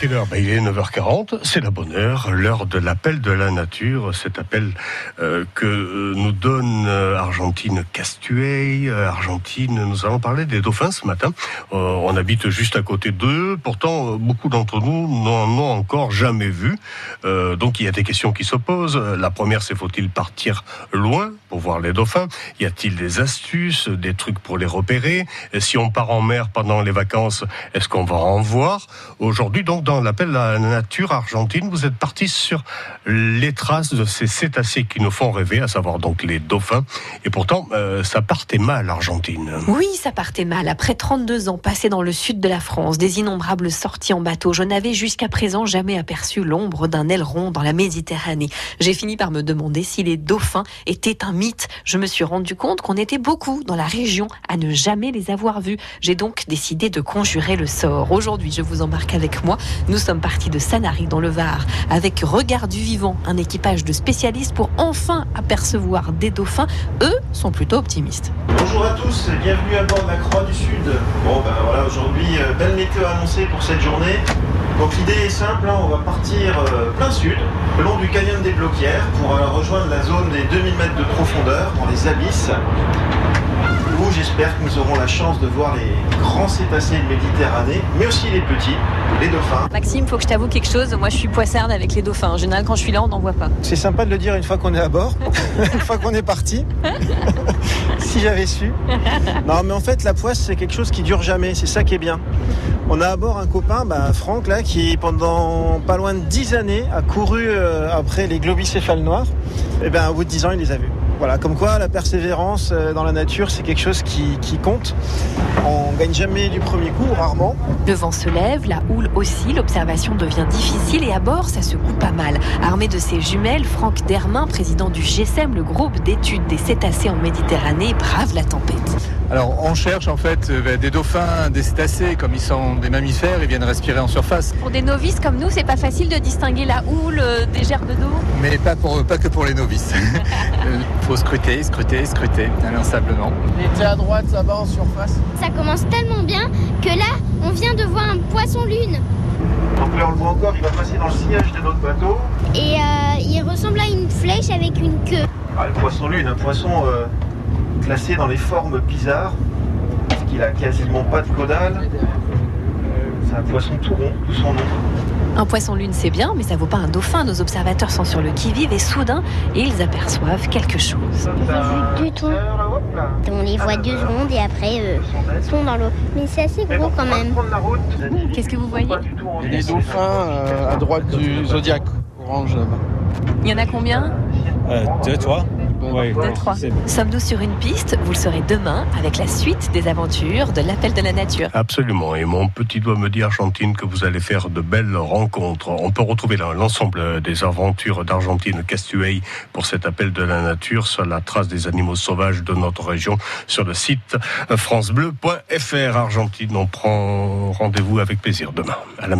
Quelle heure ben, Il est 9h40, c'est la bonne heure, l'heure de l'appel de la nature, cet appel euh, que euh, nous donne euh, Argentine Castuey. Argentine, nous allons parler des dauphins ce matin. On habite juste à côté d'eux, pourtant beaucoup d'entre nous n'en ont encore jamais vu. Donc il y a des questions qui se posent. La première, c'est faut-il partir loin pour voir les dauphins? Y a-t-il des astuces, des trucs pour les repérer? Si on part en mer pendant les vacances, est-ce qu'on va en voir? Aujourd'hui, donc, dans l'appel à la nature argentine, vous êtes parti sur les traces de ces cétacés qui nous font rêver, à savoir donc les dauphins. Et pourtant, euh, ça partait mal, Argentine. Oui, ça partait mal. Après 32 ans passés dans le sud de la France, des innombrables sorties en bateau, je n'avais jusqu'à présent jamais aperçu l'ombre d'un aileron dans la Méditerranée. J'ai fini par me demander si les dauphins étaient un mythe. Je me suis rendu compte qu'on était beaucoup dans la région à ne jamais les avoir vus. J'ai donc décidé de conjurer le sort. Aujourd'hui, je vous embarque avec moi. Nous sommes partis de Sanary dans le Var avec Regard du Vivant, un équipage de spécialistes pour enfin apercevoir des dauphins. Eux sont plutôt optimistes. Bonjour à tous bienvenue à bord de la Croix du Sud. Bon ben voilà, aujourd'hui, euh, belle météo annoncée pour cette journée. Donc l'idée est simple, hein, on va partir euh, plein sud, le long du canyon des Bloquières, pour euh, rejoindre la zone des 2000 mètres de profondeur, dans les abysses, où j'espère que nous aurons la chance de voir les grands cétacés de Méditerranée, mais aussi les petits, les dauphins. Maxime, faut que je t'avoue quelque chose. Moi, je suis poissarde avec les dauphins. En général, quand je suis là, on n'en voit pas. C'est sympa de le dire une fois qu'on est à bord, une fois qu'on est parti. si j'avais su. Non, mais en fait, la poisse, c'est quelque chose qui dure jamais. C'est ça qui est bien. On a à bord un copain, bah, Franck, là, qui pendant pas loin de 10 années a couru euh, après les globicéphales noirs. Et bien, au bout de 10 ans, il les a vus. Voilà, comme quoi la persévérance euh, dans la nature, c'est quelque chose qui, compte. On gagne jamais du premier coup, rarement. Le vent se lève, la houle aussi, l'observation devient difficile et à bord, ça secoue pas mal. Armé de ses jumelles, Franck Dermain, président du GSEM, le groupe d'études des cétacés en Méditerranée, brave la tempête. Alors on cherche en fait euh, des dauphins, des cétacés, comme ils sont des mammifères, ils viennent respirer en surface. Pour des novices comme nous, c'est pas facile de distinguer la houle euh, des gerbes d'eau. Mais pas, pour, pas que pour les novices. Il faut scruter, scruter, scruter, inlassablement. Il était à droite, là-bas, en surface. Ça commence tellement bien que là, on vient de voir un poisson-lune. Donc là, on le voit encore, il va passer dans le sillage de notre bateau. Et euh, il ressemble à une flèche avec une queue. Ah, le poisson lune, un poisson euh, classé dans les formes bizarres, parce qu'il a quasiment pas de caudale. C'est un poisson tout rond, tout son nom. Un poisson lune, c'est bien, mais ça vaut pas un dauphin. Nos observateurs sont sur le qui-vive et soudain, ils aperçoivent quelque chose. Du tout. On les voit deux secondes et après, euh, ils sont dans l'eau. Mais c'est assez gros quand même. Qu'est-ce que vous voyez des dauphins euh, à droite du zodiaque orange là-bas. Il y en a combien? Euh, deux, trois Oui. Deux, trois. Sommes-nous sur une piste? Vous le saurez demain avec la suite des aventures de l'appel de la nature. Absolument. Et mon petit doigt me dit, Argentine, que vous allez faire de belles rencontres. On peut retrouver l'ensemble des aventures d'Argentine Castuey pour cet appel de la nature sur la trace des animaux sauvages de notre région sur le site francebleu.fr. Argentine, on prend rendez-vous avec plaisir demain à la même